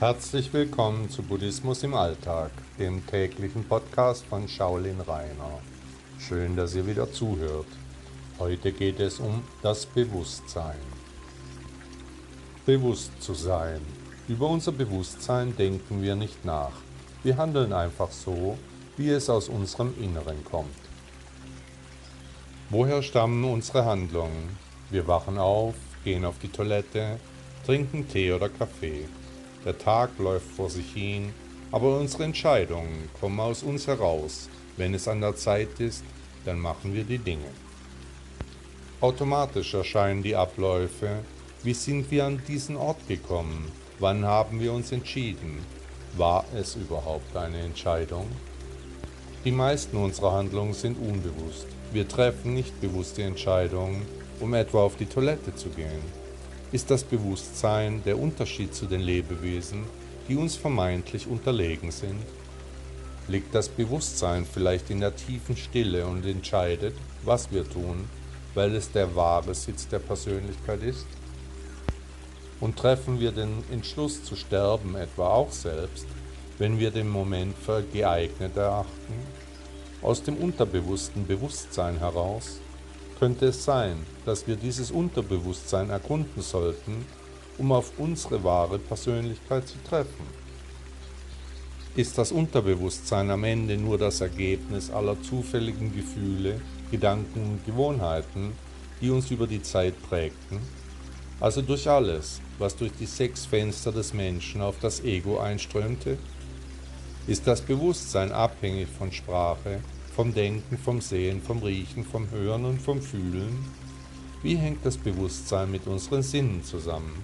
Herzlich willkommen zu Buddhismus im Alltag, dem täglichen Podcast von Shaolin Rainer. Schön, dass ihr wieder zuhört. Heute geht es um das Bewusstsein. Bewusst zu sein. Über unser Bewusstsein denken wir nicht nach. Wir handeln einfach so, wie es aus unserem Inneren kommt. Woher stammen unsere Handlungen? Wir wachen auf, gehen auf die Toilette, trinken Tee oder Kaffee. Der Tag läuft vor sich hin, aber unsere Entscheidungen kommen aus uns heraus. Wenn es an der Zeit ist, dann machen wir die Dinge. Automatisch erscheinen die Abläufe. Wie sind wir an diesen Ort gekommen? Wann haben wir uns entschieden? War es überhaupt eine Entscheidung? Die meisten unserer Handlungen sind unbewusst. Wir treffen nicht bewusste Entscheidungen, um etwa auf die Toilette zu gehen. Ist das Bewusstsein der Unterschied zu den Lebewesen, die uns vermeintlich unterlegen sind? Liegt das Bewusstsein vielleicht in der tiefen Stille und entscheidet, was wir tun, weil es der wahre Sitz der Persönlichkeit ist? Und treffen wir den Entschluss zu sterben etwa auch selbst, wenn wir den Moment für geeignet erachten? Aus dem unterbewussten Bewusstsein heraus könnte es sein, dass wir dieses Unterbewusstsein erkunden sollten, um auf unsere wahre Persönlichkeit zu treffen. Ist das Unterbewusstsein am Ende nur das Ergebnis aller zufälligen Gefühle, Gedanken und Gewohnheiten, die uns über die Zeit prägten? Also durch alles, was durch die sechs Fenster des Menschen auf das Ego einströmte? Ist das Bewusstsein abhängig von Sprache, vom Denken, vom Sehen, vom Riechen, vom Hören und vom Fühlen? Wie hängt das Bewusstsein mit unseren Sinnen zusammen?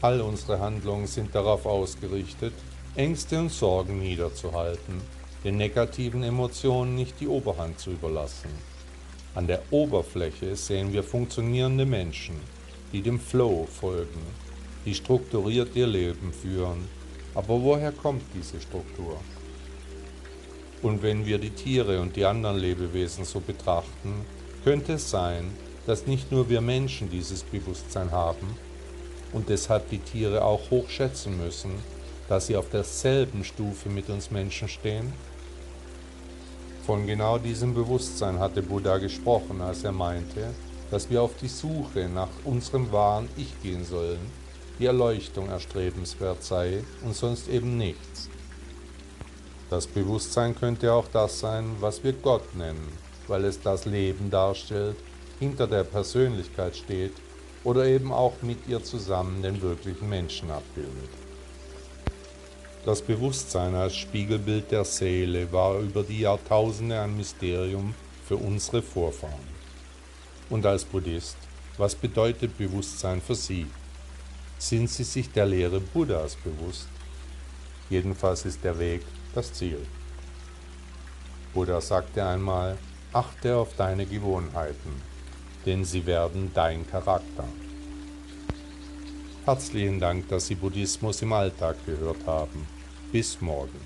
All unsere Handlungen sind darauf ausgerichtet, Ängste und Sorgen niederzuhalten, den negativen Emotionen nicht die Oberhand zu überlassen. An der Oberfläche sehen wir funktionierende Menschen, die dem Flow folgen, die strukturiert ihr Leben führen, aber woher kommt diese Struktur? Und wenn wir die Tiere und die anderen Lebewesen so betrachten, könnte es sein, dass nicht nur wir Menschen dieses Bewusstsein haben und deshalb die Tiere auch hochschätzen müssen, dass sie auf derselben Stufe mit uns Menschen stehen? Von genau diesem Bewusstsein hatte Buddha gesprochen, als er meinte, dass wir auf die Suche nach unserem wahren Ich gehen sollen die Erleuchtung erstrebenswert sei und sonst eben nichts. Das Bewusstsein könnte auch das sein, was wir Gott nennen, weil es das Leben darstellt, hinter der Persönlichkeit steht oder eben auch mit ihr zusammen den wirklichen Menschen abbildet. Das Bewusstsein als Spiegelbild der Seele war über die Jahrtausende ein Mysterium für unsere Vorfahren. Und als Buddhist, was bedeutet Bewusstsein für Sie? sind sie sich der Lehre Buddhas bewusst. Jedenfalls ist der Weg das Ziel. Buddha sagte einmal, achte auf deine Gewohnheiten, denn sie werden dein Charakter. Herzlichen Dank, dass Sie Buddhismus im Alltag gehört haben. Bis morgen.